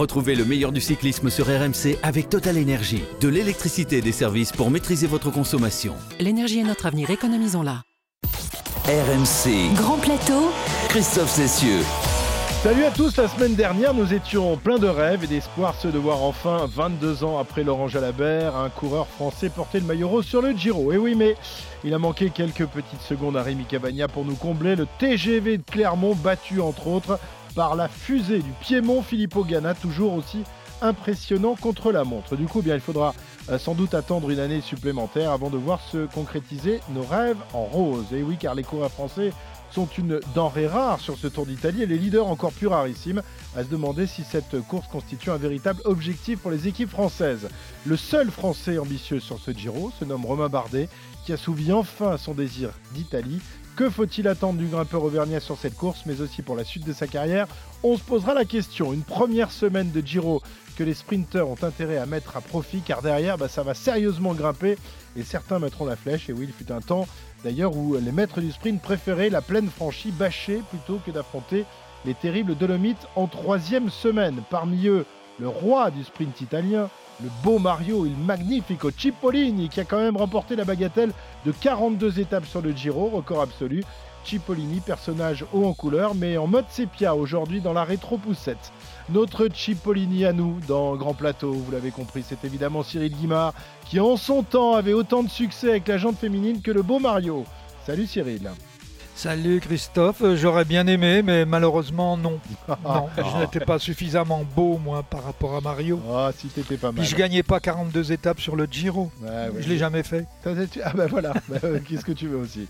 Retrouvez le meilleur du cyclisme sur RMC avec Total Énergie. De l'électricité et des services pour maîtriser votre consommation. L'énergie est notre avenir, économisons-la. RMC. Grand plateau. Christophe Cessieux. Salut à tous, la semaine dernière nous étions pleins de rêves et d'espoir ceux de voir enfin, 22 ans après Laurent Jalabert, un coureur français porter le maillot rose sur le Giro. Et oui mais il a manqué quelques petites secondes à Rémi Cavagna pour nous combler le TGV de Clermont battu entre autres par la fusée du Piémont Filippo Ganna, toujours aussi impressionnant contre la montre. Du coup, bien, il faudra euh, sans doute attendre une année supplémentaire avant de voir se concrétiser nos rêves en rose. Et oui, car les coureurs français sont une denrée rare sur ce Tour d'Italie et les leaders encore plus rarissimes à se demander si cette course constitue un véritable objectif pour les équipes françaises. Le seul Français ambitieux sur ce Giro se nomme Romain Bardet qui assouvit enfin son désir d'Italie. Que faut-il attendre du grimpeur auvergnat sur cette course, mais aussi pour la suite de sa carrière On se posera la question. Une première semaine de Giro que les sprinteurs ont intérêt à mettre à profit, car derrière, bah, ça va sérieusement grimper et certains mettront la flèche. Et oui, il fut un temps d'ailleurs où les maîtres du sprint préféraient la pleine franchie bâchée plutôt que d'affronter les terribles Dolomites en troisième semaine. Parmi eux, le roi du sprint italien, le beau Mario il Magnifico Cipollini qui a quand même remporté la bagatelle de 42 étapes sur le Giro, record absolu. Cipollini, personnage haut en couleur, mais en mode sépia aujourd'hui dans la rétro-poussette. Notre Cipollini à nous dans Grand Plateau, vous l'avez compris, c'est évidemment Cyril Guimard qui en son temps avait autant de succès avec la jante féminine que le beau Mario. Salut Cyril. Salut Christophe, j'aurais bien aimé, mais malheureusement non. non je n'étais pas suffisamment beau, moi, par rapport à Mario. Ah, si t'étais pas mal. Puis je gagnais pas 42 étapes sur le Giro. Ouais, je l'ai jamais fait. Ah ben voilà, bah, qu'est-ce que tu veux aussi.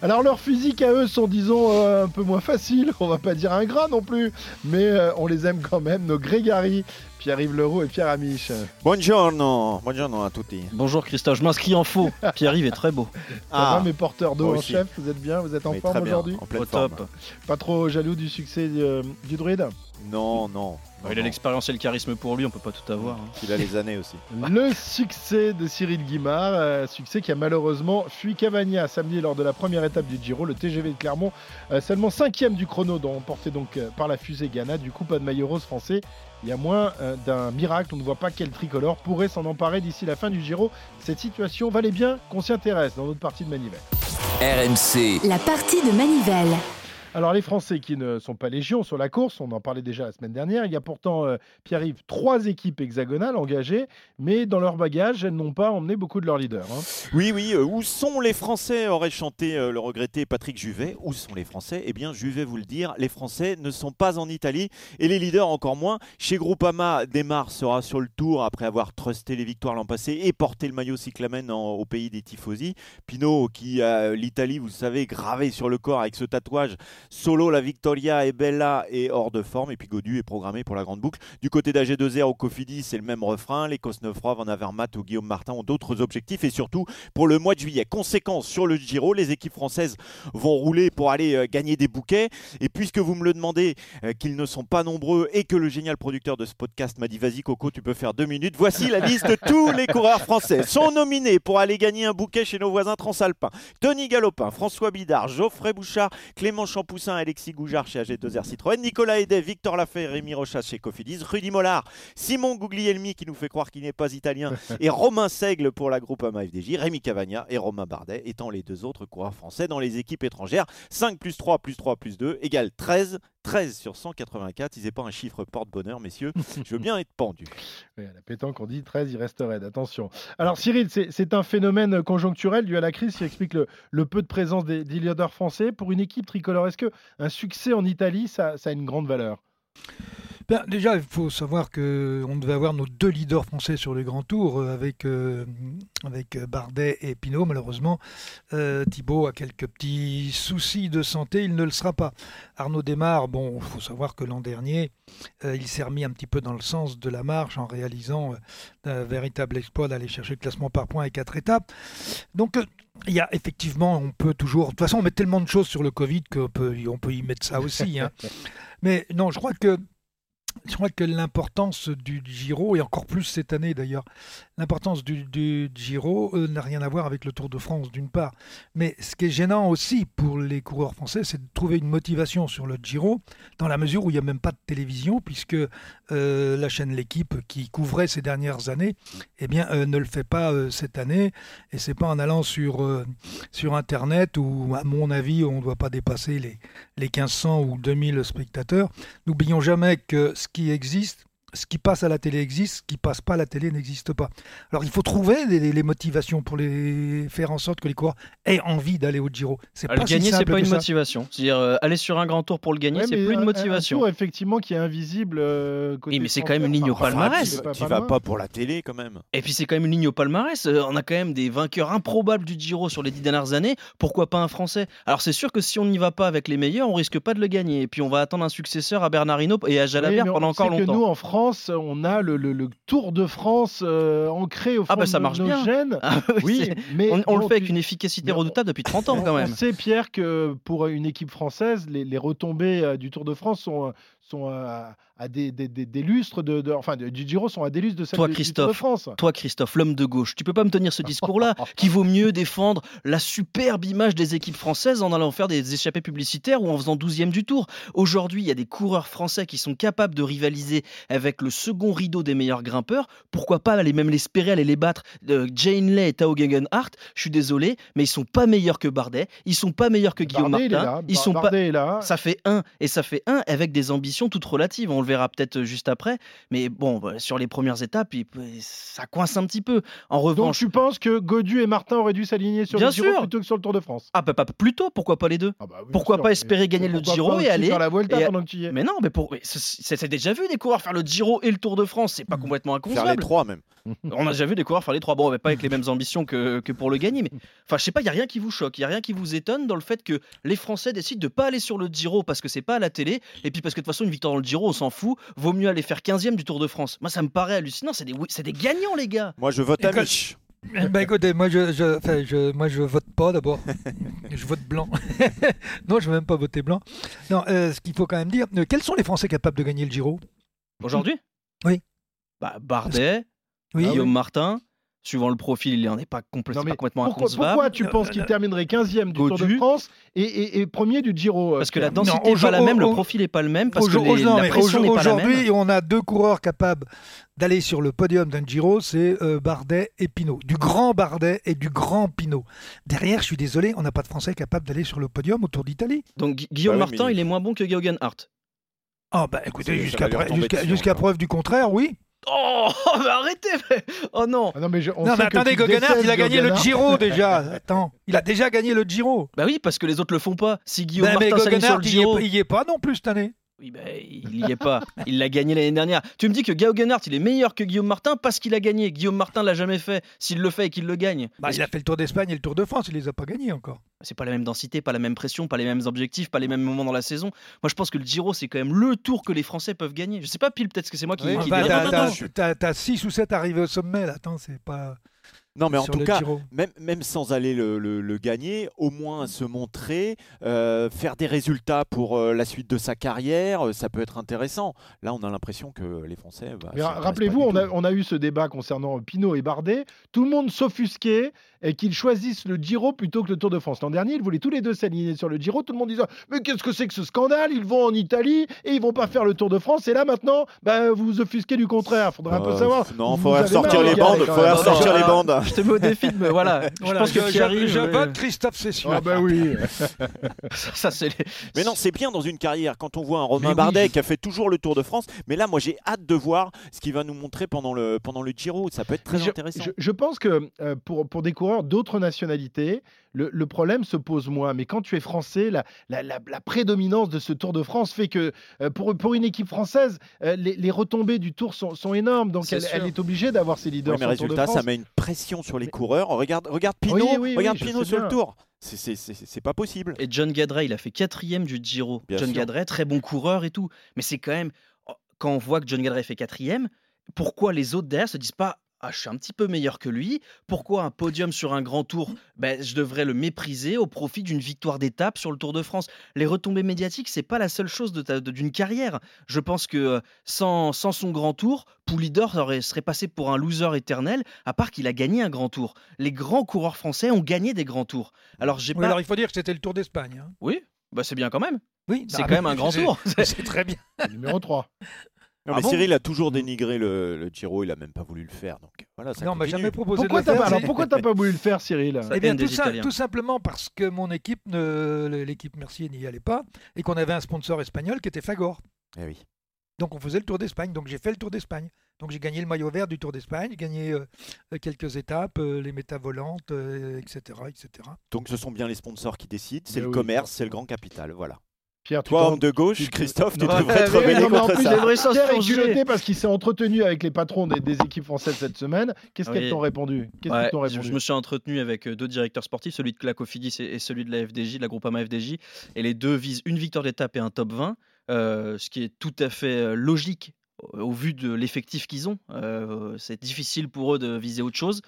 Alors leurs physiques à eux sont, disons, euh, un peu moins faciles. On va pas dire ingrat non plus, mais euh, on les aime quand même. Nos Grégari, Pierre-Yves Leroux et Pierre Amiche. Buongiorno, buongiorno à tutti. Bonjour Christophe, je m'inscris en faux. Pierre-Yves est très beau. Ça va ah. mes porteurs d'eau en chef, vous êtes bien, vous êtes en forme aujourd'hui Au top. Pas trop jaloux du succès euh, du druide Non, non. il a l'expérience et le charisme pour lui, on peut pas tout avoir. Hein. Il a les années aussi. Le succès de Cyril Guimard, euh, succès qui a malheureusement fui Cavagna samedi lors de la première étape du Giro, le TGV de Clermont, euh, seulement cinquième du chrono, dont emporté donc par la fusée Ghana, du coup pas de maillot rose français il y a moins euh, d'un miracle. On ne voit pas quel tricolore pourrait s'en emparer d'ici la fin du Giro. Cette situation valait bien qu'on s'y intéresse dans notre partie de Manivelle. RMC. La partie de Manivelle. Alors les Français qui ne sont pas légion sur la course, on en parlait déjà la semaine dernière, il y a pourtant, euh, Pierre-Yves, trois équipes hexagonales engagées, mais dans leur bagage, elles n'ont pas emmené beaucoup de leurs leaders. Hein. Oui, oui, euh, où sont les Français aurait chanté euh, le regretté Patrick Juvet. Où sont les Français? Eh bien, je vais vous le dire, les Français ne sont pas en Italie et les leaders encore moins. Chez Groupama, Desmar sera sur le tour après avoir trusté les victoires l'an passé et porté le maillot cyclamen au pays des tifosi. Pinot, qui l'Italie, vous le savez, gravé sur le corps avec ce tatouage Solo, la Victoria est bella et hors de forme. Et puis Godu est programmé pour la grande boucle. Du côté d'AG2R au Cofidis, c'est le même refrain. Les Cosnefroy, Van Avermaet ou Guillaume Martin ont d'autres objectifs. Et surtout, pour le mois de juillet, conséquence sur le Giro, les équipes françaises vont rouler pour aller euh, gagner des bouquets. Et puisque vous me le demandez, euh, qu'ils ne sont pas nombreux et que le génial producteur de ce podcast m'a dit vas-y Coco, tu peux faire deux minutes. Voici la liste de tous les coureurs français sont nominés pour aller gagner un bouquet chez nos voisins transalpins. Tony Galopin, François Bidard, Geoffrey Bouchard, Clément Champoussin, Alexis Goujard chez AG2R Citroën, Nicolas Edet, Victor Lafay, Rémi Rochas chez Cofidis, Rudy Mollard, Simon Guglielmi qui nous fait croire qu'il n'est pas italien et Romain Seigle pour la groupe AMA FDJ, Rémi Cavagna et Romain Bardet étant les deux autres coureurs français dans les équipes étrangères. 5 plus 3 plus 3 plus 2 égale 13. 13 sur 184, si c'est pas un chiffre porte-bonheur, messieurs, je veux bien être pendu. Oui, à la pétanque, on dit 13, il reste raide, attention. Alors Cyril, c'est un phénomène conjoncturel dû à la crise qui explique le, peu de présence des, des leaders français. Pour une équipe tricolore, est-ce qu'un succès en Italie, ça, ça a une grande valeur? Ben, déjà, il faut savoir qu'on devait avoir nos deux leaders français sur le Grand Tour euh, avec, euh, avec Bardet et Pinot. Malheureusement, euh, Thibaut a quelques petits soucis de santé, il ne le sera pas. Arnaud Desmar, bon, il faut savoir que l'an dernier, il s'est remis un petit peu dans le sens de la marche en réalisant un véritable exploit d'aller chercher le classement par points et quatre étapes. Donc, il y a effectivement, on peut toujours. De toute façon, on met tellement de choses sur le Covid qu'on peut, on peut y mettre ça aussi. Hein. Mais non, je crois que je crois que l'importance du Giro, et encore plus cette année d'ailleurs, l'importance du, Giro euh, n'a rien à voir avec le Tour de France d'une part. Mais ce qui est gênant aussi pour les coureurs français, c'est de trouver une motivation sur le Giro, dans la mesure où il n'y a même pas de télévision, puisque euh, la chaîne L'équipe qui couvrait ces dernières années, eh bien, euh, ne le fait pas cette année. Et c'est pas en allant sur, sur Internet où, à mon avis, on ne doit pas dépasser les, les 1500 ou 2000 spectateurs. N'oublions jamais que ce qui existe, ce qui passe à la télé existe, ce qui passe pas à la télé n'existe pas. Alors il faut trouver les, les motivations pour les faire en sorte que les coureurs aient envie d'aller au Giro. C'est pas le si gagner, c'est pas que une ça. motivation. C'est-à-dire, euh, aller sur un grand tour pour le gagner, Ouais, c'est plus un- une un motivation. tour, effectivement, qui est invisible. euh, côté Oui, mais c'est quand même une ligne au Enfin, palmarès. pas- Tu pas vas pas pour la télé quand même. Et puis c'est quand même une ligne au palmarès. Euh, On a quand même des vainqueurs improbables du Giro sur les dix dernières années. Pourquoi pas un Français? Alors c'est sûr que si on n'y va pas avec les meilleurs, on risque pas de le gagner. Et puis on va attendre un successeur à Bernard Hinault et à Jalabert pendant encore que longtemps. nous, en France, on a le, le- le Tour de France euh, ancré au fond Ah bah, ça de marche nos bien. gènes. Ah oui, mais on, on le fait avec une efficacité on- redoutable depuis 30 ans quand On même. sait, Pierre, que pour une équipe française, les, les retombées euh, du Tour de France sont, sont à, à des, des- des- des lustres de, de- enfin, du Giro sont à des lustres de celles Toi, de Christophe, France. Toi, Christophe, l'homme de gauche, tu peux pas me tenir ce discours-là qui vaut mieux défendre la superbe image des équipes françaises en allant faire des échappées publicitaires ou en faisant 12e du tour. Aujourd'hui, il y a des coureurs français qui sont capables de rivaliser avec le second rideau des meilleurs grimpeurs. Pourquoi pas aller même l'espérer, aller les battre euh, Jane Lay et Tao Gegenhardt, je suis désolé, mais ils sont pas meilleurs que Bardet, ils sont pas meilleurs que Guillaume Bardet, il Martin, là. ils sont pas Bardet est là. ça fait un, et ça fait un avec des ambitions toutes relatives. On le verra peut-être juste après. Mais bon, sur les premières étapes, ça coince un petit peu. En Donc revanche, tu penses que Godu et Martin auraient dû s'aligner sur Bien le Giro sûr. plutôt que sur le Tour de France? Ah, bah, bah, plutôt, pourquoi pas les deux? Ah bah oui, Pourquoi sûr, pas espérer gagner le Giro et aller- faire la Vuelta et- pendant que tu y es? Mais non, mais pour, mais c'est- déjà vu des coureurs faire le Giro et le Tour de France, c'est pas complètement Faire les inconcevable. trois même. On a déjà vu des coureurs faire les trois. Bon, mais pas avec les mêmes ambitions que, que pour le gagner. Mais enfin, je sais pas, il y a rien qui vous choque, il y a rien qui vous étonne dans le fait que les Français décident de pas aller sur le Giro parce que c'est pas à la télé, et puis parce que de toute façon une victoire dans le Giro, on s'en fout. Vaut mieux aller faire 15e du Tour de France. Moi, ça me paraît hallucinant. C'est des, oui, c'est des gagnants, les gars. Moi je vote. Eh ben, écoutez, moi je, je, enfin, je, moi je vote pas d'abord. je vote blanc. non, je ne vais même pas voter blanc. Non, euh, ce qu'il faut quand même dire, euh, quels sont les Français capables de gagner le Giro? Aujourd'hui? Oui. Bah, Bardet, Oui. Guillaume Martin. Suivant le profil, il n'en est pas, complè- Non, mais pas complètement Pourquoi, inconcevable. pourquoi tu penses Euh, qu'il terminerait 15e du Tour de. France et, et- et premier du Giro euh, Parce que la densité n'est pas la au- même, le profil n'est pas le même, parce que Aujourd- les- non, la mais pression n'est pas la même. Aujourd'hui, on a deux coureurs capables d'aller sur le podium d'un Giro, c'est euh, Bardet et Pinot. Du grand Bardet et du grand Pinot. Derrière, je suis désolé, on n'a pas de Français capables d'aller sur le podium au Tour d'Italie. Donc Gu- Guillaume Bah oui, Martin, mais- il est moins bon que Geoghegan Hart. Ah bah écoutez, jusqu'à preuve du contraire, oui. Oh, mais arrêtez mais- Oh non Ah non, mais je- on non sait mais que attendez, détestes il a gagné le. Giro déjà. Attends, il a déjà gagné le Giro. Bah oui, parce que les autres le font pas. Si Guillaume mais Martin sur le il y, Giro... est, il y est pas non plus cette année. Oui, bah, il y est pas. Il l'a gagné l'année dernière. Tu me dis que Geoghegan il est meilleur que Guillaume Martin parce qu'il a gagné. Guillaume Martin l'a jamais fait. S'il le fait et qu'il le gagne, Bah, il a fait le Tour d'Espagne et le Tour de France, il les a pas gagnés encore. c'est pas la même densité, pas la même pression, pas les mêmes objectifs, pas les mêmes moments dans la saison. Moi, je pense que le Giro, c'est quand même le tour que les Français peuvent gagner. Je sais pas pile, peut-être que c'est moi qui. Oui, qui Bah, T'as 6 ou 7 arrivés au sommet là. Attends, c'est pas. Non mais en tout cas, Giro. même, même sans aller le, le- le gagner, au moins se montrer, euh, faire des résultats pour euh, la suite de sa carrière, euh, ça peut être intéressant. Là, on a l'impression que les Français. bah, Rappelez-vous, on a, tout. on a eu ce débat concernant Pinot et Bardet. Tout le monde s'offusquait et qu'ils choisissent le Giro plutôt que le Tour de France. L'an dernier, ils voulaient tous les deux s'aligner sur le Giro. Tout le monde disait Mais qu'est-ce que c'est que ce scandale? Ils vont en Italie et ils vont pas faire le Tour de France. Et là, maintenant, bah, vous vous offusquez du contraire. Faudrait un peu savoir. Non, faudrait ressortir les bandes. Faudrait ressortir les non, Je te mets au défi, de me- voilà. Je pense que Pierre-Yves, je euh, vote Christophe Cession. Ah bah oui. ça, c'est les- Mais non, c'est bien dans une carrière quand on voit un Romain Mais oui. Bardet qui a fait toujours le Tour de France. Mais là, moi, j'ai hâte de voir ce qu'il va nous montrer pendant le pendant le Giro. Ça peut être très je, intéressant. je- je pense que euh, pour, pour des coureurs d'autres nationalités, le, le problème se pose moins. Mais quand tu es français, la, la, la- la prédominance de ce Tour de France fait que euh, pour, pour une équipe française, euh, les, les retombées du Tour sont, sont énormes. Donc elle, elle est obligée d'avoir ses leaders mais résultat, ça met une pression sur les Mais- coureurs. Regarde, regarde Pinot, Oui, oui, oui, regarde Pinot sur bien. le Tour. C'est- pas possible. Et John Gadret, il a fait quatrième du Giro. Bien John sûr. Gadret, très bon coureur et tout. Mais c'est quand même, oh, quand on voit que John Gadret fait quatrième, pourquoi les autres derrière se disent pas ah, je suis un petit peu meilleur que lui. Pourquoi un podium sur un grand tour? Ben, Je devrais le mépriser au profit d'une victoire d'étape sur le Tour de France. Les retombées médiatiques, c'est pas la seule chose de ta- de- d'une carrière. Je pense que euh, sans, sans son grand tour, Poulidor aurait- serait passé pour un loser éternel, à part qu'il a gagné un grand tour. Les grands coureurs français ont gagné des grands tours. Alors, j'ai Oui, pas. alors il faut dire que c'était le Tour d'Espagne. hein. Oui, bah, c'est bien quand même. Oui, C'est bah, quand même un grand c'est- tour. C'est très bien. Numéro 3. Non, Ah mais bon Cyril a toujours dénigré le, le Giro, il a même pas voulu le faire. Donc voilà, ça Non, on m'a continue. jamais proposé Pourquoi de t'as le pas, faire. alors c'est- pourquoi t'as pas voulu le faire, Cyril Ça Eh bien, des tout, Italiens. tout simplement parce que mon équipe, ne- l'équipe Mercier n'y allait pas et qu'on avait un sponsor espagnol qui était Fagor. Eh oui. Donc on faisait le Tour d'Espagne. Donc j'ai fait le Tour d'Espagne. Donc j'ai gagné le maillot vert du Tour d'Espagne, j'ai gagné euh, euh, quelques étapes, euh, les méta volantes, euh, etc., etc. Donc ce sont bien les sponsors qui décident, c'est Mais le oui, commerce, c'est le grand capital. Voilà. Pierre, tu Toi, homme de gauche, tu- Christophe, tu Ouais, devrais te rebeller non, contre plus, ça. Pierre est culotté parce qu'il s'est entretenu avec les patrons des, des équipes françaises cette semaine. Qu'est-ce Oui. qu'elles t'ont répondu? Qu'est-ce Ouais, qu'ils t'ont je- répondu? je me suis entretenu avec euh, deux directeurs sportifs, celui de Clacofidis et, et celui de la FDJ, de la Groupama FDJ, et les deux visent une victoire d'étape et un top 20, euh, ce qui est tout à fait euh, logique au, au vu de l'effectif qu'ils ont. Euh, c'est difficile pour eux de viser autre chose.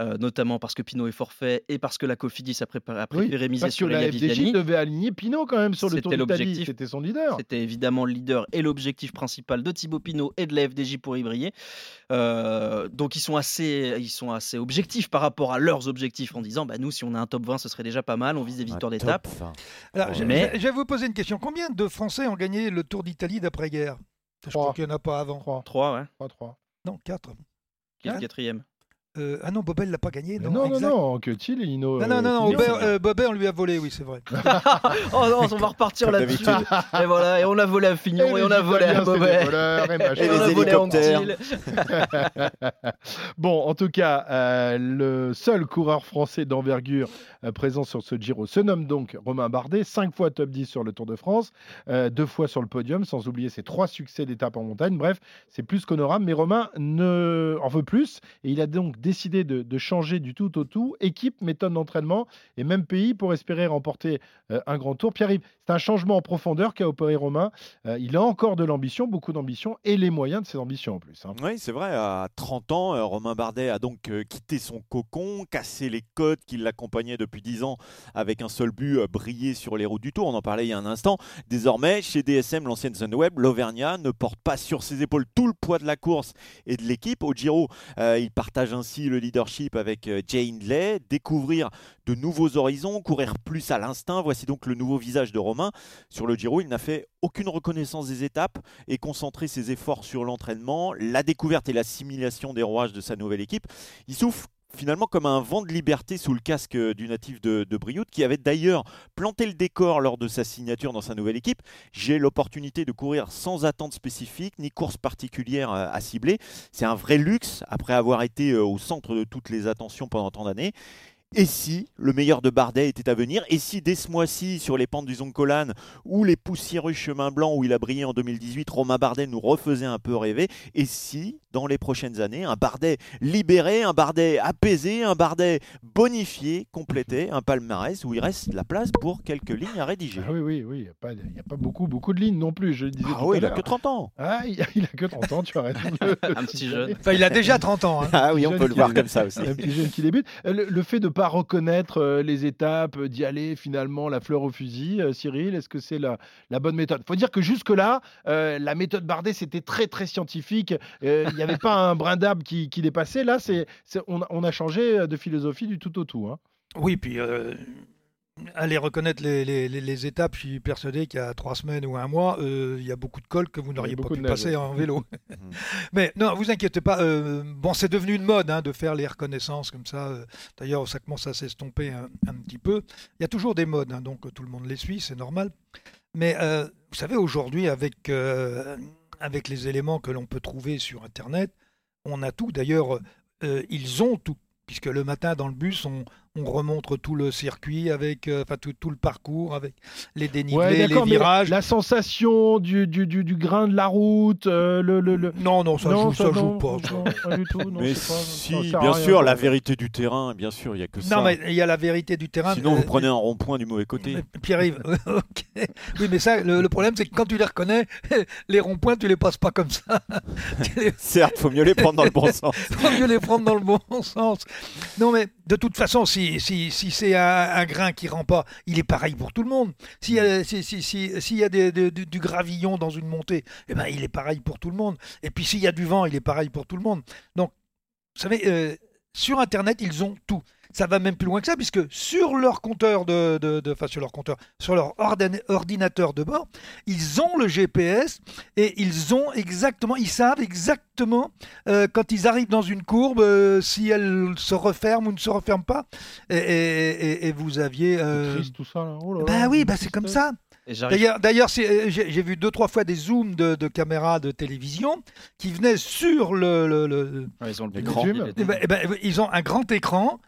Euh, notamment parce que Pinot est forfait et parce que la Cofidis a, préparé, a Oui, préféré miser parce que sur la FDJ devait aligner Pinot quand même sur le Tour d'Italie. C'était son leader. C'était évidemment le leader et l'objectif principal de Thibaut Pinot et de la FDJ pour y briller. Euh, donc ils sont, assez, ils sont assez objectifs par rapport à leurs objectifs en disant bah, nous, si on a un top 20, ce serait déjà pas mal, on vise des victoires d'étape. Alors, Ouais. Mais- je- vais vous poser une question. Combien de Français ont gagné le Tour d'Italie d'après-guerre? Je crois qu'il n'y en a pas avant. 3, 3, ouais. 3, 3. Non, 4. Qui est le quatrième ah non, Bobel l'a pas gagné. Non, Non, non, non, exact. non, que et Hino. Non, non, non, non, euh, euh, Bobet, on lui a volé, oui, c'est vrai. Oh non, on va repartir là-dessus. et voilà, et on a volé à Fignon et, on a volé à Bobet. voleurs et. Et, Et on a volé à. Bon, en tout cas, euh, le seul coureur français d'envergure euh, présent sur ce Giro se nomme donc Romain Bardet, cinq fois top 10 sur le Tour de France, euh, deux fois sur le podium, sans oublier ses trois succès d'étape en montagne. Bref, c'est plus qu'honorable, mais Romain ne en veut plus et il a donc décidé de, changer du tout au tout, équipe, méthode d'entraînement et même pays pour espérer remporter euh, un grand tour. Pierre-Yves, c'est un changement en profondeur qu'a opéré Romain. Euh, il a encore de l'ambition, beaucoup d'ambition et les moyens de ses ambitions en plus. hein. Oui, c'est vrai, à 30 ans, euh, Romain Bardet a donc euh, quitté son cocon, cassé les codes qui l'accompagnaient depuis 10 ans avec un seul but, euh, briller sur les routes du Tour. On en parlait il y a un instant. Désormais, chez DSM, l'ancienne Sunweb, l'Auvergnat ne porte pas sur ses épaules tout le poids de la course et de l'équipe. Au Giro, euh, il partage ainsi le leadership avec euh, Jay Hindley, découvrir de nouveaux horizons, courir plus à l'instinct. Voici donc le nouveau visage de Romain. Sur le Giro, il n'a fait aucune reconnaissance des étapes et concentré ses efforts sur l'entraînement, la découverte et l'assimilation des rouages de sa nouvelle équipe. Il souffle finalement comme un vent de liberté sous le casque du natif de, de Brioude, qui avait d'ailleurs planté le décor lors de sa signature dans sa nouvelle équipe. J'ai l'opportunité de courir sans attente spécifique, ni course particulière euh, à cibler. C'est un vrai luxe après avoir été euh, au centre de toutes les attentions pendant tant d'années. Et si le meilleur de Bardet était à venir Et si dès ce mois-ci, sur les pentes du Zoncolan ou les poussiéreux chemins blancs où il a brillé en 2018, Romain Bardet nous refaisait un peu rêver Et si, dans les prochaines années, un Bardet libéré, un Bardet apaisé, un Bardet bonifié complétait un palmarès où il reste de la place pour quelques lignes à rédiger Ah oui, oui, oui. Il n'y a, pas- a beaucoup, beaucoup de lignes non plus, je le disais Ah tout oui, à il a que 30 ans Ah, il a, il a que 30 ans, tu as raison. Un petit jeune. Enfin, il a déjà 30 ans. hein. Ah oui, on peut le voir comme ça aussi. Un petit jeune qui débute. Euh, Le, le fait de reconnaître les étapes, d'y aller finalement la fleur au fusil, Cyril, est-ce que c'est la, bonne méthode? Faut dire que jusque-là, la méthode Bardet, c'était très très scientifique. Il n'y avait pas un brin d'arbre qui, dépassait. Là, c'est, on, a- on a changé de philosophie du tout au tout. hein. Oui, puis aller reconnaître les, les- les- les étapes, je suis persuadé qu'il y a trois semaines ou un mois, euh, il y a beaucoup de cols que vous n'auriez pas pu passer en vélo. Mhm. Mais non, vous inquiétez pas. euh, bon, c'est devenu une mode hein, de faire les reconnaissances comme ça. euh, D'ailleurs, ça commence à s'estomper un, un petit peu. Il y a toujours des modes, hein, donc tout le monde les suit, c'est normal. Mais vous savez, aujourd'hui, avec, avec les éléments que l'on peut trouver sur Internet, on a tout. D'ailleurs, ils ont tout. Puisque le matin, dans le bus, on, on remontre tout le circuit avec, euh, enfin tout, tout le parcours avec les dénivelés, Ouais, les virages. La sensation du, du, du, du grain de la route, euh, le, le, le- Non, non, ça Non, joue, ça non, joue pas. ça. non, pas du tout. Non, Mais pas- si, bien rien. sûr, la vérité du terrain, bien sûr, il n'y a que ça. Non, mais il y a la vérité du terrain. Sinon, vous Euh, prenez un rond-point du mauvais côté. Pierre-Yves, ok. Oui, mais ça, le, le problème, c'est que quand tu les reconnais, les ronds-points, tu les passes pas comme ça. Les- Certes, faut mieux les prendre dans le bon sens. faut mieux les prendre dans le bon sens. Non, mais de toute façon, si, si, si c'est un, un grain qui rend pas, il est pareil pour tout le monde. S'il y a, si, si, si- s'il y a des- des- du, du gravillon dans une montée, eh ben, il est pareil pour tout le monde. Et puis s'il y a du vent, il est pareil pour tout le monde. Donc, vous savez, euh, sur Internet, ils ont tout. Ça va même plus loin que ça, puisque sur leur compteur de, de, de- enfin sur leur compteur, sur leur ordina- ordinateur de bord, ils ont le GPS et ils ont exactement, ils savent exactement euh, quand ils arrivent dans une courbe euh, si elle se referme ou ne se referme pas. Et, et- et- et vous aviez. Euh, triste tout ça. Là. Oh là là, bah oui, bah c'est comme ça. D'ailleurs, euh, j'ai vu deux trois fois des zooms de, de caméras de télévision qui venaient sur le, le- le- Ouais, ils ont le est- eh ben, eh ben, ils ont un grand écran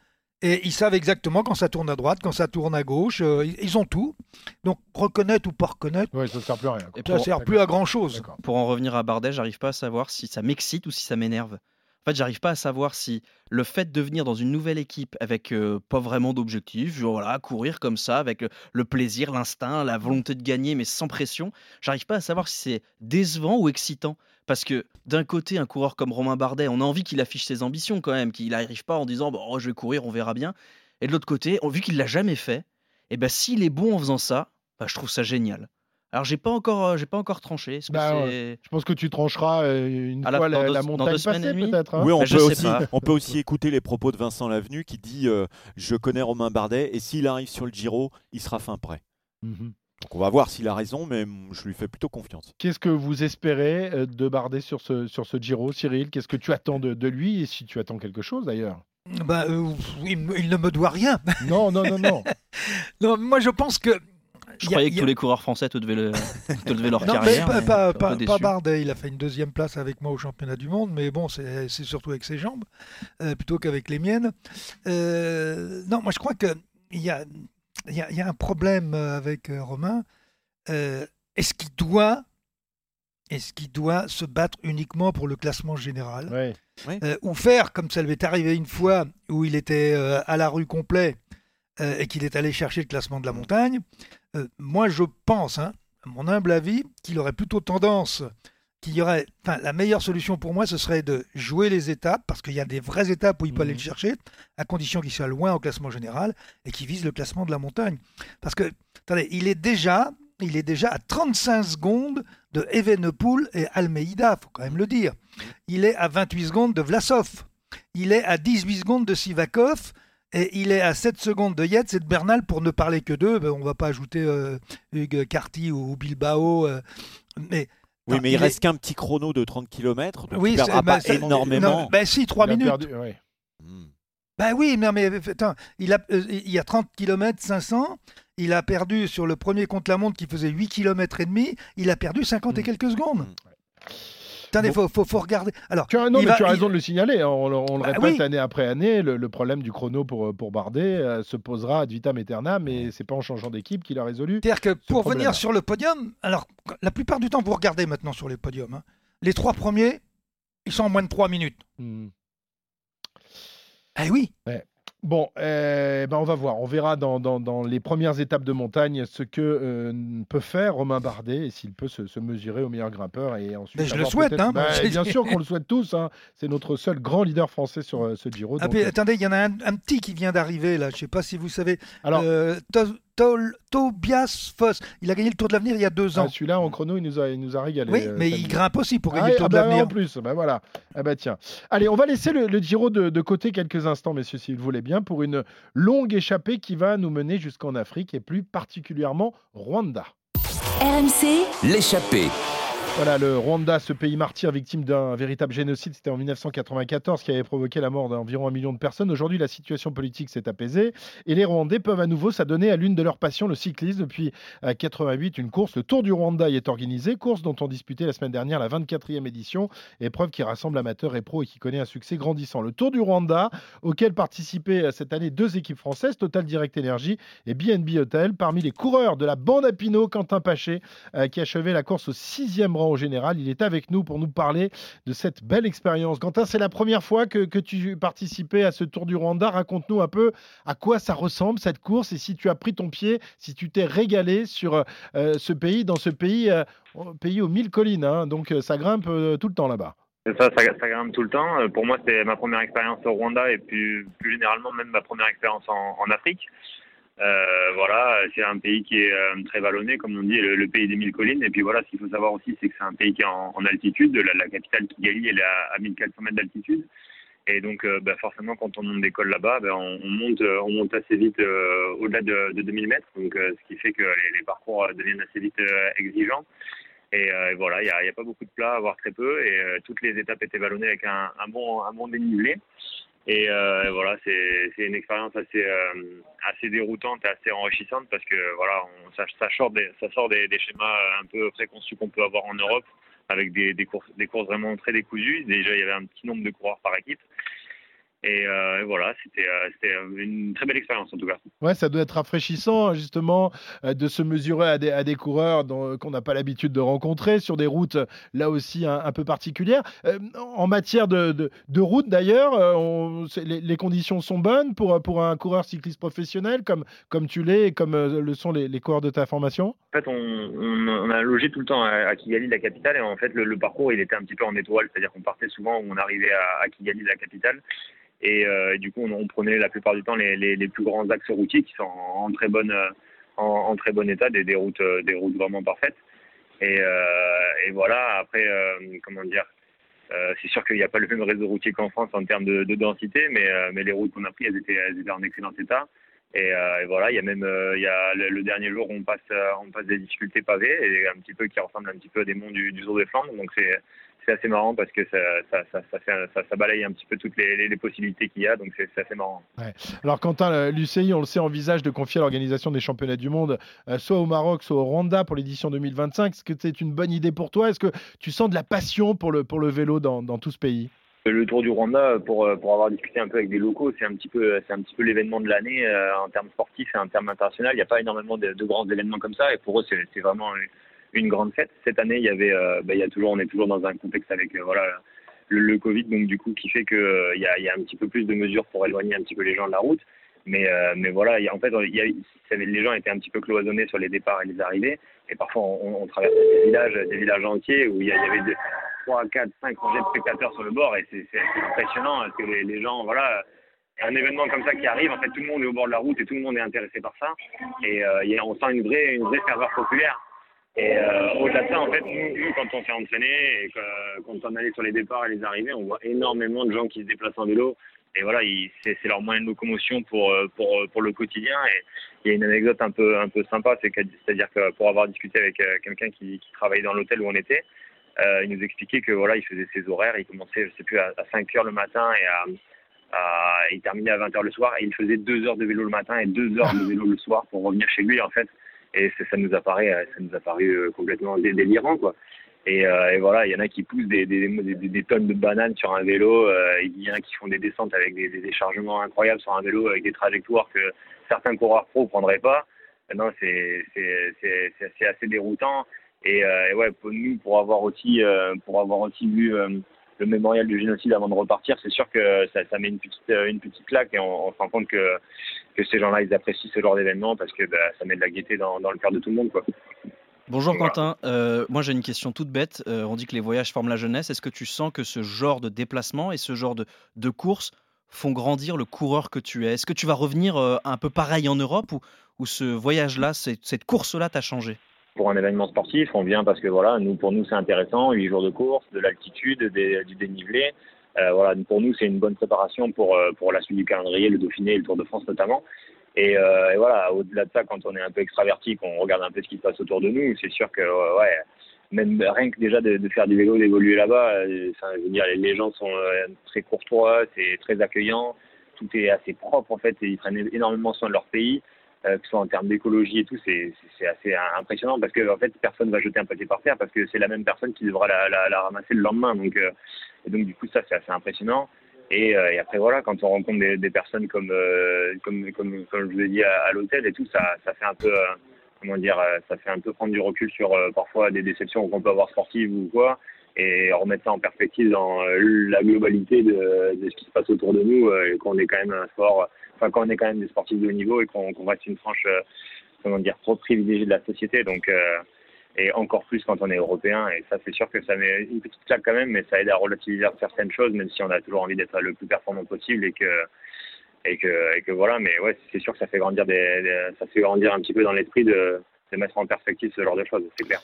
et ils savent exactement quand ça tourne à droite, quand ça tourne à gauche. euh, ils- ont tout. Donc reconnaître ou pas reconnaître, Ouais, ça sert plus à rien. Et ça pour- sert plus à grand chose. Pour en revenir à Bardet, j'arrive pas à savoir si ça m'excite ou si ça m'énerve. En fait, j'arrive pas à savoir si le fait de venir dans une nouvelle équipe avec euh, pas vraiment d'objectif, voilà, courir comme ça, avec le, plaisir, l'instinct, la volonté de gagner, mais sans pression, j'arrive pas à savoir si c'est décevant ou excitant. Parce que d'un côté, un coureur comme Romain Bardet, on a envie qu'il affiche ses ambitions quand même, qu'il n'arrive pas en disant bon, oh, je vais courir, on verra bien. Et de l'autre côté, vu qu'il l'a jamais fait, et ben s'il est bon en faisant ça, bah, je trouve ça génial. Alors j'ai pas encore, euh, j'ai pas encore tranché. Que Bah, Je pense que tu trancheras euh, une À la- fois la, deux- la montagne passée, peut-être. hein. Oui, on Bah, peut, aussi, on peut aussi écouter les propos de Vincent Lavenu qui dit euh, Je connais Romain Bardet et s'il arrive sur le Giro, il sera fin prêt. Mhm. Donc on va voir s'il a raison, mais je lui fais plutôt confiance. Qu'est-ce que vous espérez de Bardet sur ce, sur ce Giro, Cyril? Qu'est-ce que tu attends de, de lui et si tu attends quelque chose d'ailleurs? Bah, euh, il, ne me doit rien. Non, non, non, non. Non, moi je pense que. Je croyais que a- tous les coureurs français te devaient, le... te devaient leur Non, mais carrière. pas. Bardet, il a fait une deuxième place avec moi au championnat du monde, mais bon, c'est surtout avec ses jambes, euh, plutôt qu'avec les miennes. Euh, non, moi je crois qu'il y a, il y, a, il y a un problème euh, avec euh, Romain. Euh, Est-ce qu'il doit, est qu'il doit se battre uniquement pour le classement général? Ouais. euh, ou faire comme ça lui est arrivé une fois où il était euh, à la rue complet euh, et qu'il est allé chercher le classement de la montagne. Euh, moi, je pense, hein, à mon humble avis, qu'il aurait plutôt tendance, qu'il y aurait, enfin, la meilleure solution pour moi, ce serait de jouer les étapes, parce qu'il y a des vraies étapes où il peut aller le chercher, à condition qu'il soit loin au classement général et qu'il vise le classement de la montagne. Parce que, attendez, il est déjà, il est déjà à 35 secondes de Evenepoel et Almeida, faut quand même le dire. Il est à 28 secondes de Vlasov. Il est à 18 secondes de Sivakov. Et il est à 7 secondes de Yates et de Bernal, pour ne parler que d'eux. Ben, on ne va pas ajouter euh, Hugues Carty ou Bilbao. euh, mais Oui, mais il, il reste qu'un petit chrono de 30 km, donc oui, il perdra c'est- pas ben, énormément. non, ben si, 3 Il minutes. perdu- ouais. Hmm. Ben oui, mais, mais attends, il, a, euh, il y a 30 km 500. Il a perdu sur le premier contre-la-montre qui faisait 8 km et demi. Il a perdu 50 et Mm. quelques secondes. Mm. Attendez, il Bon. faut, faut, faut regarder. Alors, Tu as, non, mais va- tu as il- raison de le signaler. hein, On, le- on le Bah répète oui. année après année. Le, le problème du chrono pour, pour Bardet euh, se posera ad vitam aeternam, mais c'est pas en changeant d'équipe qu'il a résolu. C'est-à-dire que pour venir sur le podium, alors la plupart du temps, vous regardez maintenant sur les podiums, hein, les trois premiers, ils sont en moins de 3 minutes. Hmm. Eh oui, Bon, euh, ben on va voir. On verra dans, dans- dans les premières étapes de montagne ce que euh, peut faire Romain Bardet et s'il peut se, se mesurer au meilleur grimpeur. Et ensuite, je le souhaite, hein, Ben, j'ai bien sûr qu'on le souhaite tous. hein. C'est notre seul grand leader français sur euh, ce Giro. Ah, donc, puis, euh, attendez, il y en a un, un petit qui vient d'arriver là. Je sais pas si vous savez. alors, Tol- Tobias Foss. Il a gagné le Tour de l'avenir il y a deux ah, ans. celui-là en chrono, il nous a, il nous a régalé. oui, euh, mais il grimpe aussi pour Ah, gagner le Tour ah de bah, l'avenir. En plus, bah voilà. Ah bah tiens. Allez, on va laisser le, le Giro de, de côté quelques instants, messieurs, si vous le voulez bien, pour une longue échappée qui va nous mener jusqu'en Afrique et plus particulièrement Rwanda. RMC, L'échappée. Voilà, le Rwanda, ce pays martyr victime d'un véritable génocide, c'était en 1994 qui avait provoqué la mort d'environ un million de personnes. Aujourd'hui, la situation politique s'est apaisée et les Rwandais peuvent à nouveau s'adonner à l'une de leurs passions, le cyclisme. Depuis euh, 1988, une course, le Tour du Rwanda y est organisée, course dont on disputait la semaine dernière la 24e édition, épreuve qui rassemble amateurs et pros et qui connaît un succès grandissant. Le Tour du Rwanda, auquel participaient euh, cette année deux équipes françaises, Total Direct Energy et BNB Hotel, parmi les coureurs de la bande à Pinot, Quentin Paché, euh, qui achevait la course au 6e Laurent général. Il est avec nous pour nous parler de cette belle expérience. Quentin, c'est la première fois que, tu participais à ce Tour du Rwanda. Raconte-nous un peu à quoi ça ressemble cette course et si tu as pris ton pied, si tu t'es régalé sur euh, ce pays, dans ce pays, euh, pays aux mille collines. Hein. Donc euh, ça grimpe tout le temps là-bas. Ça, ça, ça, grimpe tout le temps. Pour moi, c'est ma première expérience au Rwanda et plus généralement même ma première expérience en Afrique. Euh, voilà, c'est un pays qui est euh, très vallonné, comme on dit, le, pays des mille collines. Et puis voilà, ce qu'il faut savoir aussi, c'est que c'est un pays qui est en, altitude. La, capitale Kigali, elle est à, 1400 mètres d'altitude. Et donc, euh, bah, forcément, quand on monte des cols là-bas, bah, on, monte, on monte assez vite au-delà de, de, 2000 mètres. Donc, ce qui fait que les, parcours deviennent assez vite exigeants. Et, voilà, il n'y a, pas beaucoup de plats, voire très peu. Et toutes les étapes étaient vallonnées avec un, un bon dénivelé. Euh, et, voilà, c'est une expérience assez, euh, assez déroutante et assez enrichissante parce que voilà, on, ça, sort des, ça sort des, des schémas un peu préconçus qu'on peut avoir en Europe avec des, des, courses, des courses vraiment très décousues. Déjà, il y avait un petit nombre de coureurs par équipe. Euh, et, voilà, c'était euh, une très belle expérience en tout cas. Ouais, ça doit être rafraîchissant justement euh, de se mesurer à des, à des coureurs qu'on n'a pas l'habitude de rencontrer sur des routes là aussi un, peu particulières. en matière de, de, route d'ailleurs, les, les, conditions sont bonnes pour, pour un coureur cycliste professionnel comme, comme tu l'es et comme le sont les, les, coureurs de ta formation? En fait, on, on, a logé tout le temps à, Kigali, la capitale, et en fait le, parcours il était un petit peu en étoile, c'est-à-dire qu'on partait souvent où on arrivait à, à Kigali, la capitale. Euh, et, du coup, on, prenait la plupart du temps les, les, plus grands axes routiers qui sont en, très, bonne, euh, en, très bon état, des, des, routes, euh, des routes vraiment parfaites. Et, et voilà, après, comment dire, c'est sûr qu'il n'y a pas le même réseau routier qu'en France en termes de, de densité, mais, mais les routes qu'on a prises, elles étaient, elles étaient en excellent état. Et, voilà, il y a même y a le, dernier jour on passe on passe des difficultés pavées et un petit peu qui ressemblent un petit peu à des monts du, du Tour des Flandres. Donc c'est c'est assez marrant parce que ça, ça, ça, ça, balaye un petit peu toutes les, les, possibilités qu'il y a, donc c'est assez marrant. Ouais. Alors Quentin, l'UCI, on le sait, envisage de confier l'organisation des championnats du monde euh, soit au Maroc, soit au Rwanda pour l'édition 2025. Est-ce que c'est une bonne idée pour toi? Est-ce que tu sens de la passion pour le, pour le vélo dans, dans tout ce pays? Le Tour du Rwanda, pour, pour avoir discuté un peu avec des locaux, c'est un petit peu, c'est un petit peu l'événement de l'année euh, en termes sportifs et en termes internationaux. Il n'y a pas énormément de, de, grands événements comme ça, et pour eux, c'est vraiment une grande fête. Cette année, il y avait, euh, bah, il y a toujours, on est toujours dans un contexte avec euh, voilà le, Covid, donc du coup qui fait que euh, il y, a, un petit peu plus de mesures pour éloigner un petit peu les gens de la route. Mais, mais voilà, en fait, les gens étaient un petit peu cloisonnés sur les départs et les arrivées. Et parfois, on, on traversait des villages, des villages entiers où il y, avait de 3, 4, 5 rangées de spectateurs sur le bord. Et c'est impressionnant parce que les, gens, voilà, un événement comme ça qui arrive, en fait, tout le monde est au bord de la route et tout le monde est intéressé par ça. Et euh, on sent une vraie, une vraie ferveur populaire. Et euh, au-delà de ça, en fait, nous, quand on s'est entraîné et que, quand on allait sur les départs et les arrivées, on voit énormément de gens qui se déplacent en vélo. Et voilà, c'est leur moyen de locomotion pour, euh, pour, euh, pour le quotidien. Et il y a une anecdote un peu, un peu sympa, c'est-à-dire que pour avoir discuté avec euh, quelqu'un qui, qui travaillait dans l'hôtel où on était, euh, il nous expliquait que voilà, il faisait ses horaires, il commençait, je sais plus, à, 5 heures le matin et à, à, il terminait à 20 heures le soir et il faisait 2 heures de vélo le matin et 2 heures de vélo le soir pour revenir chez lui en fait et ça nous a paru, ça nous a paru euh, complètement délirant quoi. Et, euh, et, voilà, il y en a qui poussent des, des, des, des, tonnes de bananes sur un vélo, euh, il y en a qui font des descentes avec des, déchargements incroyables sur un vélo, avec des trajectoires que certains coureurs pro prendraient pas. Non, c'est c'est assez déroutant. Et, euh, et, ouais, pour nous, pour avoir aussi, euh, pour avoir aussi vu le mémorial du génocide avant de repartir, c'est sûr que ça, ça, met une petite, une petite claque et on, on se rend compte que que ces gens-là, ils apprécient ce genre d'événement parce que bah, ça met de la gaieté dans, le cœur de tout le monde. Quoi. Bonjour Quentin, euh, moi j'ai une question toute bête. Euh, on dit que les voyages forment la jeunesse. Est-ce que tu sens que ce genre de déplacement et ce genre de, de course font grandir le coureur que tu es? Est-ce que tu vas revenir euh, un peu pareil en Europe ou, ou ce voyage-là, cette course-là t'a changé? Pour un événement sportif, on vient parce que voilà, nous pour nous c'est intéressant, 8 jours de course, de l'altitude, du dénivelé. Euh, voilà, pour nous, c'est une bonne préparation pour, euh, pour la suite du calendrier, le Dauphiné et le Tour de France notamment. Et, euh, et voilà, au-delà de ça, quand on est un peu extraverti, qu'on regarde un peu ce qui se passe autour de nous, c'est sûr que ouais, même rien que déjà de, faire du vélo, d'évoluer là-bas, je veux dire, les, gens sont très courtois, c'est très accueillant, tout est assez propre en fait, et ils prennent énormément soin de leur pays. Que ce soit en termes d'écologie et tout, c'est assez impressionnant parce que en fait personne va jeter un papier par terre parce que c'est la même personne qui devra la, la, la ramasser le lendemain. Donc, et donc du coup ça c'est assez impressionnant. Euh, et, après voilà, quand on rencontre des, personnes comme, euh, comme, comme, comme je vous ai dit à, l'hôtel et tout, ça, ça fait un peu euh, comment dire, ça fait un peu prendre du recul sur parfois des déceptions qu'on peut avoir sportives ou quoi, et remettre ça en perspective dans la globalité de, ce qui se passe autour de nous, et qu'on est quand même un sport, enfin quand on est quand même des sportifs de haut niveau et qu'on reste une franche, comment dire, trop privilégiée de la société. Donc et encore plus quand on est européen. Et ça, c'est sûr que ça met une petite claque quand même, mais ça aide à relativiser certaines choses, même si on a toujours envie d'être le plus performant possible et que et que, et que voilà. Mais ouais, c'est sûr que ça fait grandir des, ça fait grandir un petit peu dans l'esprit de, de mettre en perspective ce genre de choses, c'est clair.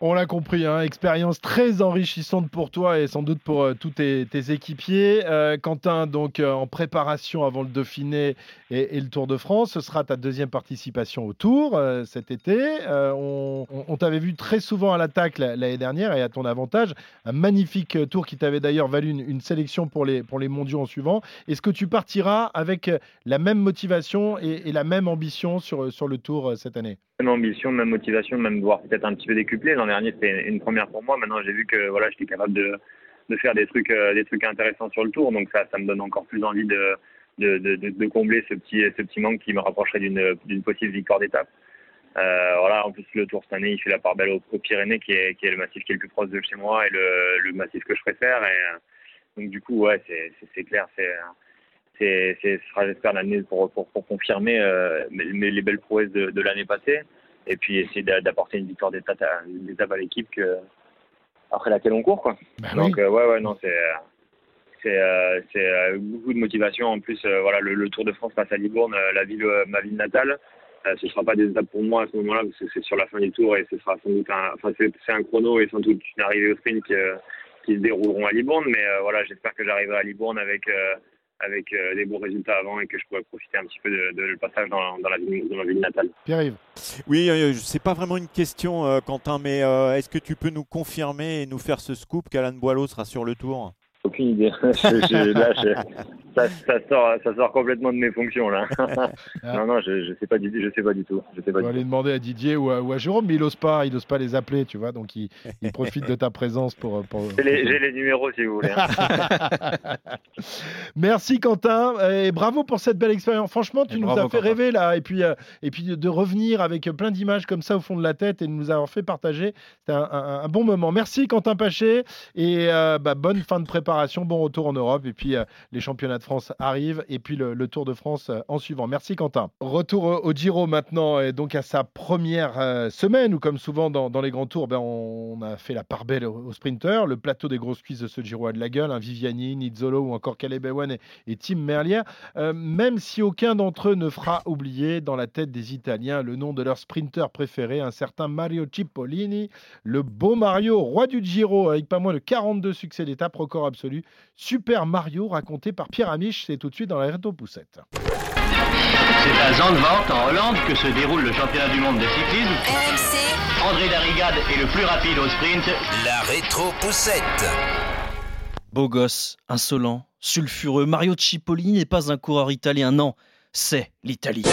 On l'a compris, hein, expérience très enrichissante pour toi et sans doute pour euh, tous tes, équipiers. Euh, Quentin, donc euh, en préparation avant le Dauphiné et, le Tour de France, ce sera ta deuxième participation au Tour cet été. on, t'avait vu très souvent à l'attaque l'année dernière et à ton avantage, un magnifique Tour qui t'avait d'ailleurs valu une, sélection pour les, pour les mondiaux en suivant. Est-ce que tu partiras avec la même motivation et, la même ambition sur, sur le Tour cette année? Même ambition, même motivation, même voir peut-être un petit peu décuplé. L'an dernier, c'était une première pour moi. Maintenant, j'ai vu que voilà, j'étais capable de, de faire des trucs, euh, des trucs intéressants sur le tour. Donc ça, ça me donne encore plus envie de, de, de, de combler ce petit, ce petit manque qui me rapprocherait d'une possible victoire d'étape. Euh, voilà, en plus le Tour cette année, il fait la part belle aux, Pyrénées, qui est, qui est le massif qui est le plus proche de chez moi et le, le massif que je préfère. Et euh, donc du coup, ouais, c'est clair, c'est c'est, ce sera j'espère l'année pour, pour, pour confirmer euh, les belles prouesses de, de l'année passée. Et puis essayer d'apporter une victoire d'étape à, à l'équipe que, après laquelle on court quoi. Bah Donc euh, ouais ouais non c'est c'est euh, c'est euh, beaucoup de motivation. En plus voilà le, Tour de France passe à Libourne la ville ma ville natale ce sera pas des étapes pour moi à ce moment-là parce que c'est sur la fin du tour et ce sera sans doute un enfin c'est un chrono et sans doute une arrivée au sprint qui se dérouleront à Libourne. Mais voilà j'espère que j'arriverai à Libourne avec avec euh, des bons résultats avant et que je pourrais profiter un petit peu de, le passage dans, la, ville, dans la ville natale. Pierre-Yves Oui, euh, c'est pas vraiment une question, euh, Quentin, mais est-ce que tu peux nous confirmer et nous faire ce scoop qu'Alan Boileau sera sur le tour? Aucune idée. ça, sort, ça sort complètement de mes fonctions là. Ah. non, non, je, je sais pas du, je sais pas du tout. Je sais pas On va aller demander à Didier ou à, Jérôme, mais il n'ose pas, il ose pas les appeler, tu vois, donc il, il profite de ta présence pour. pour... J'ai les, numéros si vous voulez. Hein. Merci Quentin et bravo pour cette belle expérience. Franchement, tu nous as fait rêver là, et puis euh, et puis de revenir avec plein d'images comme ça au fond de la tête et de nous avoir fait partager. C'était un, bon moment. Merci Quentin Paché et euh, bah, bonne fin de préparation, bon retour en Europe et puis euh, les championnats de France arrive et puis le, Tour de France euh, en suivant. Merci Quentin. Retour au Giro maintenant et donc à sa première euh, semaine où comme souvent dans, les grands tours, ben, on a fait la part belle aux, sprinteurs. Le plateau des grosses cuisses de ce Giro a de la gueule. Hein, Viviani, Nizzolo ou encore Caleb Ewan et, Tim Merlier. Euh, même si aucun d'entre eux ne fera oublier dans la tête des Italiens le nom de leur sprinter préféré, un certain Mario Cipollini, le beau Mario, roi du Giro avec pas moins de 42 succès d'étape, record absolu. Super Mario raconté par Pierre c'est tout de suite dans la rétro poussette. C'est à Zandvoort, en Hollande, que se déroule le championnat du monde de cyclisme. RMC. André Darrigade est le plus rapide au sprint. La rétro poussette. Beau gosse, insolent, sulfureux, Mario Cipollini n'est pas un coureur italien, non, c'est l'Italie.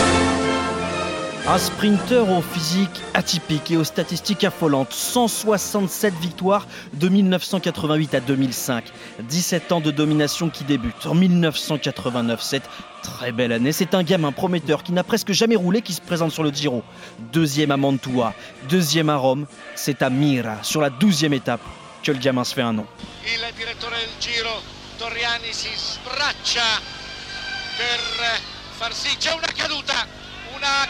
Un sprinter au physique atypique et aux statistiques affolantes. 167 victoires de 1988 à 2005. 17 ans de domination qui débute en 1989. Cette très belle année, c'est un gamin prometteur qui n'a presque jamais roulé qui se présente sur le Giro. Deuxième à Mantua, deuxième à Rome. C'est à Mira, sur la douzième étape, que le gamin se fait un nom. Il direttore del Giro, Torriani una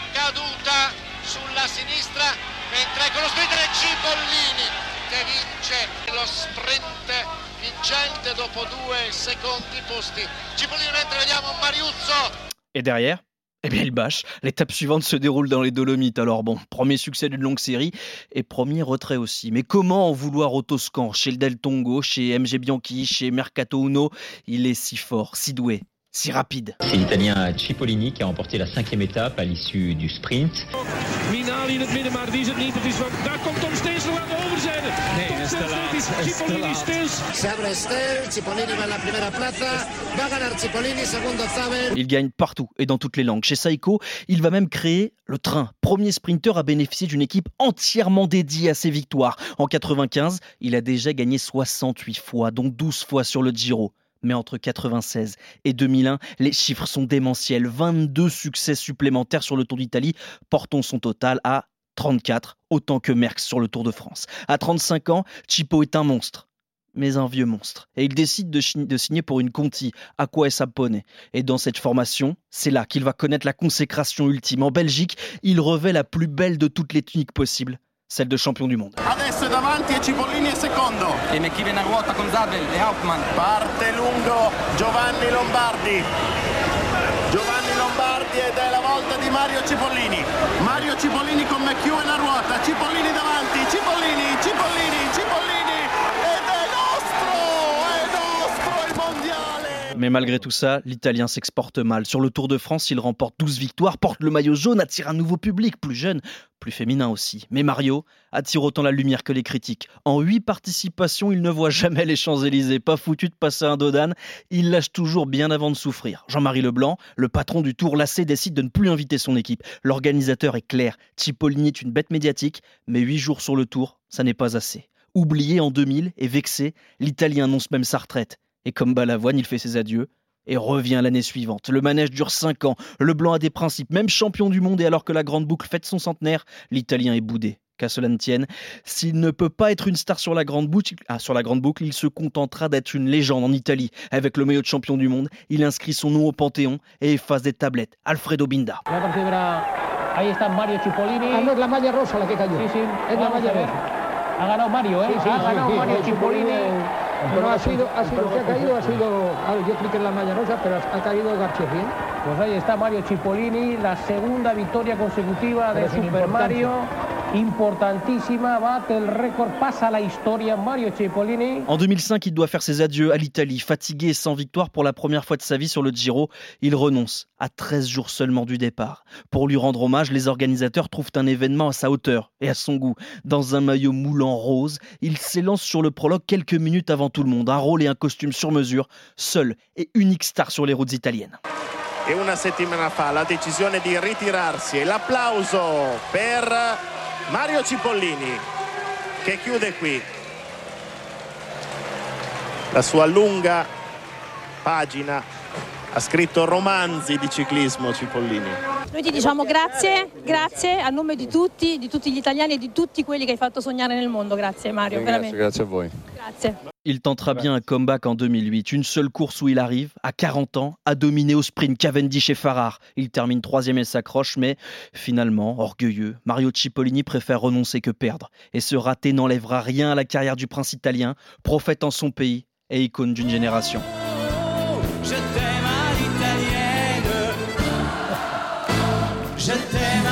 derrière eh bien, il bâche. L'étape suivante se déroule dans les Dolomites. Alors bon, premier succès d'une longue série et premier retrait aussi. Mais comment en vouloir au Toscan, chez le Del Tongo, chez MG Bianchi, chez Mercato Uno Il est si fort, si doué, si rapide. C'est l'Italien Cipollini qui a remporté la cinquième étape à l'issue du sprint. Minali in het midden, maar die is het niet. Het is van, daar komt Tom Steensel aan de overzijde. Il gagne partout et dans toutes les langues. Chez Saiko, il va même créer le train. Premier sprinter à bénéficier d'une équipe entièrement dédiée à ses victoires. En 95, il a déjà gagné 68 fois, dont 12 fois sur le Giro. Mais entre 96 et 2001, les chiffres sont démentiels. 22 succès supplémentaires sur le Tour d'Italie, portons son total à 34, autant que Merckx sur le Tour de France. À 35 ans, Chipo est un monstre, mais un vieux monstre. Et il décide de, signer pour une Conti, est Sapone. Et dans cette formation, c'est là qu'il va connaître la consécration ultime. En Belgique, il revêt la plus belle de toutes les tuniques possibles, celle de champion du monde. Adesso davanti e Cipollini è secondo. E chi viene a ruota con Zabel e Hauptmann. Parte lungo Giovanni Lombardi. Giovanni Lombardi ed è la volta di Mario Cipollini. Mario Cipollini con McEwen a ruota. Cipollini davanti. Cipollini, Cipollini, Cipollini. Mais malgré tout ça, l'Italien s'exporte mal. Sur le Tour de France, il remporte 12 victoires, porte le maillot jaune, attire un nouveau public, plus jeune, plus féminin aussi. Mais Mario attire autant la lumière que les critiques. En 8 participations, il ne voit jamais les Champs-Élysées. Pas foutu de passer un dodane, il lâche toujours bien avant de souffrir. Jean-Marie Leblanc, le patron du Tour lassé, décide de ne plus inviter son équipe. L'organisateur est clair. Cipollini est une bête médiatique, mais 8 jours sur le Tour, ça n'est pas assez. Oublié en 2000 et vexé, l'Italien annonce même sa retraite. Et comme Balavoine, il fait ses adieux et revient l'année suivante. Le manège dure 5 ans, le blanc a des principes, même champion du monde, et alors que la grande boucle fête son centenaire, l'Italien est boudé. Qu'à cela ne tienne, s'il ne peut pas être une star sur la grande boucle, ah, sur la grande boucle, il se contentera d'être une légende en Italie. Avec le maillot de champion du monde, il inscrit son nom au Panthéon et efface des tablettes. Alfredo Binda. Ahí está Mario Cipollini. Ah, no es la malla rosa la que cayó. Sí, sí. Es la malla rosa. Ha ganado Mario, ¿eh? Sí, sí, ha ganado sí, Mario Cipollini. Pero ha sido, ha sido, que ha caído ha sido, yo creí que es la malla rosa, pero ha caído García. Pues ahí está Mario Cipollini, la segunda victoria consecutiva de Super Mario. Importantissima, batte le record, passe à la historia Mario Cipollini. En 2005, il doit faire ses adieux à l'Italie. Fatigué et sans victoire pour la première fois de sa vie sur le Giro, il renonce à 13 jours seulement du départ. Pour lui rendre hommage, les organisateurs trouvent un événement à sa hauteur et à son goût. Dans un maillot moulant rose, il s'élance sur le prologue quelques minutes avant tout le monde. Un rôle et un costume sur mesure, seul et unique star sur les routes italiennes. E una settimana fa la decisione di ritirarsi e l'applauso per Mario Cipollini che chiude qui la sua lunga pagina ha scritto romanzi di ciclismo Cipollini. Noi ti diciamo grazie, grazie a nome di tutti, di tutti gli italiani e di tutti quelli che hai fatto sognare nel mondo. Grazie Mario, veramente. Grazie a voi. Grazie. Il tentera bien un comeback en 2008, une seule course où il arrive, à 40 ans, à dominer au sprint Cavendish et Farrar. Il termine troisième et s'accroche, mais finalement, orgueilleux, Mario Cipollini préfère renoncer que perdre. Et ce raté n'enlèvera rien à la carrière du prince italien, prophète en son pays et icône d'une génération.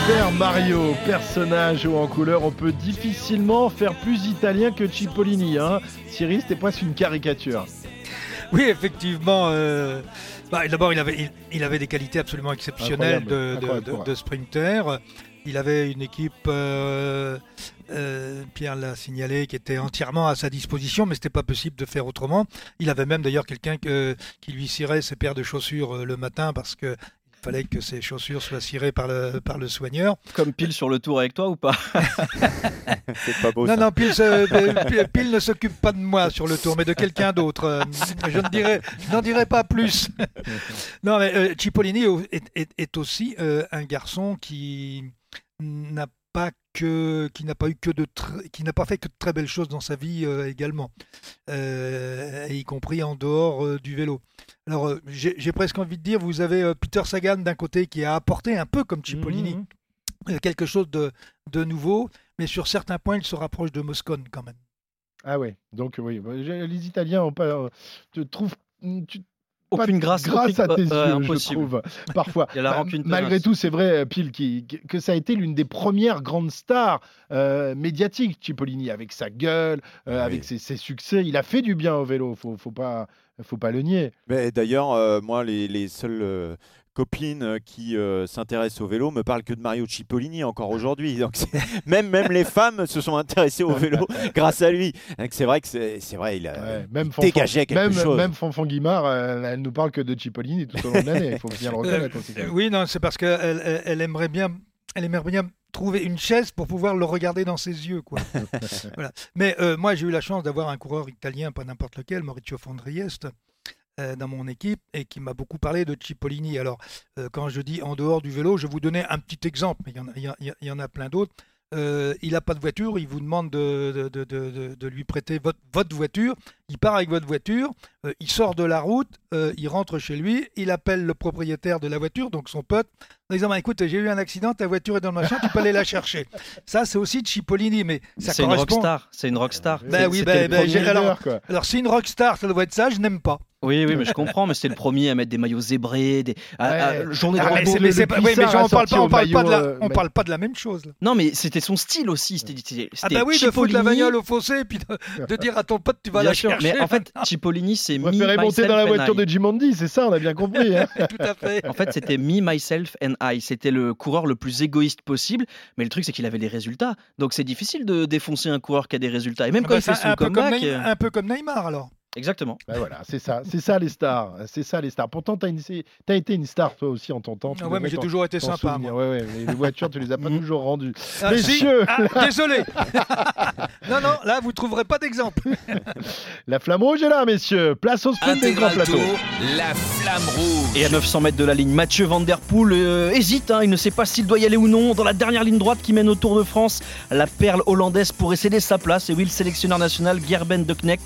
Super Mario, personnage haut en couleur, on peut difficilement faire plus italien que Cipollini. Hein. Thierry, c'était presque une caricature. Oui, effectivement. euh, bah, D'abord, il avait, il, il avait des qualités absolument exceptionnelles de, Incroyable, de- incroyable, de- de sprinter. Il avait une équipe, euh, euh, Pierre l'a signalé, qui était entièrement à sa disposition, mais c'était pas possible de faire autrement. Il avait même d'ailleurs quelqu'un que- qui lui cirait ses paires de chaussures le matin parce que fallait que ses chaussures soient cirées par le, par le soigneur. Comme pile sur le tour avec toi ou pas C'est pas beau Non, ça. non, Pile, ne s'occupe pas de moi sur le tour, mais de quelqu'un d'autre. Euh, Je ne dirai, n'en dirai pas plus. non, mais euh, Cipollini est, est- est aussi euh, un garçon qui n'a pas que, qui n'a pas eu que de, tr- qui n'a pas fait que de très belles choses dans sa vie euh, également, Euh, y compris en dehors euh, du vélo. Alors, j'ai presque envie de dire, vous avez Peter Sagan d'un côté qui a apporté un peu comme Cipollini Mhm. euh, quelque chose de, de nouveau, mais sur certains points, il se rapproche de Moscone quand même. Ah ouais, donc oui, bah, les Italiens ont pas, te trouvent tu- Aucune grâce, grâce aucune- à tes ouais, yeux, je trouve, parfois. Il y a la Ma- rancune Malgré tout, c'est vrai, euh, Pile, qui, que ça a été l'une des premières grandes stars euh, médiatiques, Cipollini, avec sa gueule, euh, avec ses, ses succès. Il a fait du bien au vélo, faut, faut pas faut pas le nier. Mais d'ailleurs, euh, moi, les, les seules copines euh, qui euh, s'intéressent au vélo me parlent que de Mario Cipollini encore aujourd'hui. Donc même, même les femmes se sont intéressées au vélo grâce à lui. C'est vrai que c'est c'est vrai, il a Ouais, même il dégageait quelque même, chose. Même Fanfan Guimard, euh, elle nous parle que de Cipollini tout au long de l'année. Il faut bien le reconnaître aussi. Euh, oui, non, c'est parce qu'elle elle, elle aimerait bien, elle aimerait bien trouver une chaise pour pouvoir le regarder dans ses yeux, quoi. Voilà. Mais euh, moi, j'ai eu la chance d'avoir un coureur italien, pas n'importe lequel, Maurizio Fondriest, euh, dans mon équipe et qui m'a beaucoup parlé de Cipollini. Alors, euh, quand je dis en dehors du vélo, je vous donner un petit exemple, mais il y en a, plein d'autres. Euh, il n'a pas de voiture, il vous demande de, lui prêter votre voiture. Il part avec votre voiture, euh, il sort de la route, euh, il rentre chez lui, il appelle le propriétaire de la voiture, donc son pote, en disant bah, Écoute, j'ai eu un accident, ta voiture est dans le machin, tu peux aller la chercher. Ça, c'est aussi Cipollini, mais ça C'est une correspond. rockstar. C'est une rockstar. Ben C'est- oui, ben, ben, premier j'ai- alors, quoi. alors, si une rockstar, ça doit être ça, je n'aime pas. Oui, oui, mais je comprends, mais c'était le premier à mettre des maillots zébrés, des à- à- Ouais. journée de Ah, mais c'est- mais c'est pas- oui, mais on parle pas, on parle pas de la, on parle pas de la même chose. là. Non, mais c'était son style aussi. C'était, c'était- Ah bah oui, de foutre la bagnole au fossé et puis de, de dire à ton pote tu vas Bien la sûr, chercher. mais en fait, Cipollini, c'est On me, préférait monter dans la voiture de Jimondi, c'est ça, on a bien compris. hein. Tout à fait. En fait, c'était me, myself and I. C'était le coureur le plus égoïste possible. Mais le truc, c'est qu'il avait les résultats. Donc c'est difficile de défoncer un coureur qui a des résultats. Et même Ah quand bah, il fait c'est son un, peu comme. Neymar, euh, un peu comme Neymar alors. Exactement. Ben voilà, c'est ça, c'est ça les stars, c'est ça les stars. Pourtant, t'as une- as été une star toi aussi en ton temps. Ah ouais, mais j'ai toujours été sympa, souvenir. Ouais, ouais, mais les voitures, tu les as pas toujours rendues. Ah, si. Messieurs, Ah, désolé. non, non, là vous trouverez pas d'exemple. la flamme rouge est là, messieurs. Place au sprint des grands plateaux. La flamme rouge. Et à 900 mètres de la ligne, Mathieu Van Der Poel euh, hésite, hein, il ne sait pas s'il doit y aller ou non. Dans la dernière ligne droite qui mène au Tour de France, la perle hollandaise pourrait céder sa place. Et oui, le sélectionneur national Gerben de Knecht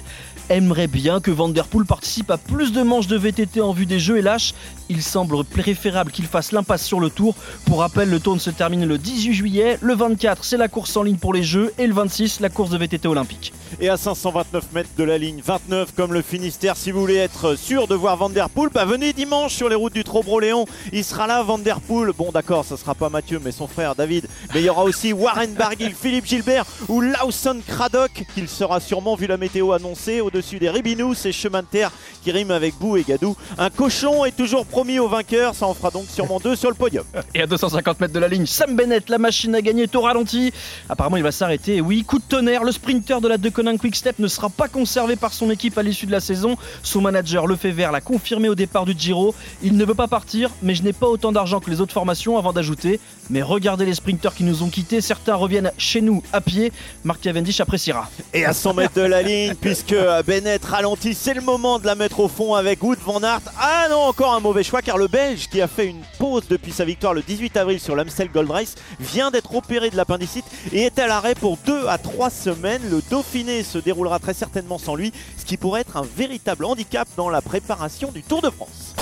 aimerait bien que Van Der Poel participe à plus de manches de VTT en vue des Jeux et lâche. Il semble préférable qu'il fasse l'impasse sur le Tour. Pour rappel, le Tour se termine le 18 juillet. Le 24, c'est la course en ligne pour les Jeux. Et le 26, la course de VTT olympique. Et à 529 mètres de la ligne 29, comme le Finistère, si vous voulez être sûr de voir Van Der Poel, bah venez dimanche sur les routes du Trobro-Léon. Il sera là, Van Der Poel. Bon, d'accord, ça sera pas Mathieu, mais son frère David. Mais il y aura aussi Warren Barguil, Philippe Gilbert ou Lawson Craddock, qu'il sera sûrement, vu la météo annoncée, au-dessus des Ribinous et chemins de terre qui riment avec Bou et Gadou. Un cochon est toujours promis au vainqueur, ça en fera donc sûrement deux sur le podium. Et à 250 mètres de la ligne, Sam Bennett, la machine à gagner, est au ralenti. Apparemment, il va s'arrêter. Oui, coup de tonnerre, le sprinter de la De Coninck Quick Step ne sera pas conservé par son équipe à l'issue de la saison. Son manager, Lefebvre, l'a confirmé au départ du Giro. Il ne veut pas partir, mais je n'ai pas autant d'argent que les autres formations avant d'ajouter. Mais regardez les sprinters qui nous ont quittés. Certains reviennent chez nous à pied. Mark Cavendish appréciera. Et à 100 mètres de la ligne, puisque Bennett ralentit, c'est le moment de la mettre au fond avec Wood Van Aert. Ah non, encore un mauvais choix, car le Belge, qui a fait une pause depuis sa victoire le 18 avril sur l'Amstel Gold Race, vient d'être opéré de l'appendicite et est à l'arrêt pour 2 à 3 semaines. Le Dauphiné se déroulera très certainement sans lui, ce qui pourrait être un véritable handicap dans la préparation du Tour de France.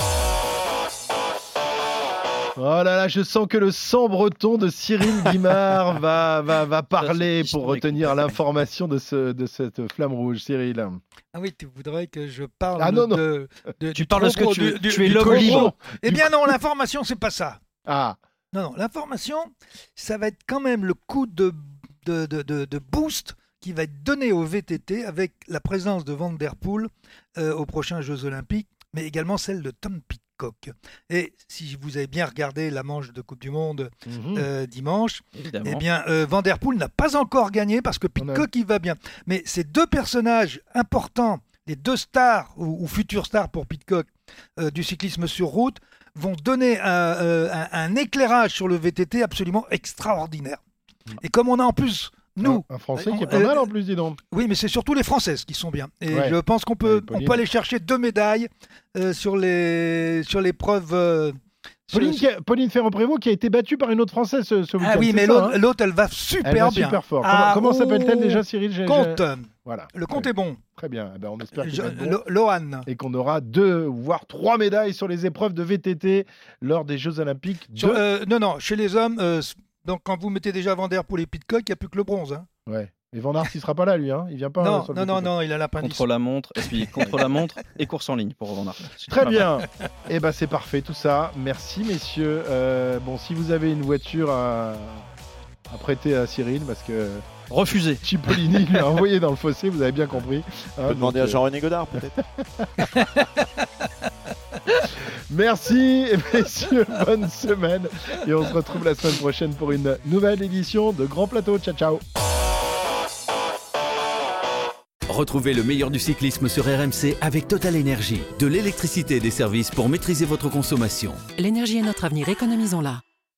Oh là là, je sens que le sang breton de Cyril Guimard va, va, va parler pour retenir l'information de, ce, de cette flamme rouge. Cyril. Ah oui, tu voudrais que je parle Ah non, non. de, de- Tu parles de ce que tu- du- tu es l'homme libre. Eh bien non, l'information, c'est pas ça. Ah, Non, non, l'information, ça va être quand même le coup de, de, de- de- de boost qui va être donné au VTT avec la présence de Van Der Poel euh, aux prochains Jeux Olympiques, mais également celle de Tom Et si vous avez bien regardé la manche de Coupe du Monde Mhm. euh, dimanche, Évidemment. eh bien, euh, Van Der Poel n'a pas encore gagné parce que Pitcock, il va bien. Mais ces deux personnages importants, les deux stars ou, ou futures stars pour Pitcock euh, du cyclisme sur route, vont donner un, euh, un- un éclairage sur le VTT absolument extraordinaire. Et comme on a en plus, nous... un Français qui est euh, pas mal en plus, dis donc. Oui, mais c'est surtout les Françaises qui sont bien. Et Ouais. je pense qu'on peut, on peut aller chercher deux médailles euh, sur les sur l'épreuve. euh, Pauline, qui a- Pauline Ferrand-Prévôt qui a été battue par une autre Française ce, ce week-end. Ah oui, mais l'autre, hein l'autre, elle va super Elle va bien. super fort. Ah, comment comment s'appelle-t-elle déjà, Cyril? Comte. Voilà. Le compte est bon. Très bien. Eh ben, on espère Je- bon. Lohan. Et qu'on aura deux, voire trois médailles sur les épreuves de VTT lors des Jeux Olympiques. Sur- euh, non, non, chez les hommes, euh, donc quand vous mettez déjà Van Der pour les Pitcock, il n'y a plus que le bronze. hein. Ouais. Et Van Aert, il sera pas là, lui. Hein. Il vient pas. non, euh, non, non, non, il a l'appendice. Contre la montre, et puis contre la montre et course en ligne pour Van Très bien. Et ben c'est parfait tout ça. Merci messieurs. Euh, bon, si vous avez une voiture à, à prêter à Cyril, parce que Refusé. Cipollini lui a envoyé dans le fossé, vous avez bien compris. On peut demander à Jean-René Godard, peut-être. Merci, messieurs, bonne semaine. Et on se retrouve la semaine prochaine pour une nouvelle édition de Grand Plateau. Ciao, ciao. Retrouvez le meilleur du cyclisme sur RMC avec Total Énergie. De l'électricité et des services pour maîtriser votre consommation. L'énergie est notre avenir, économisons-la.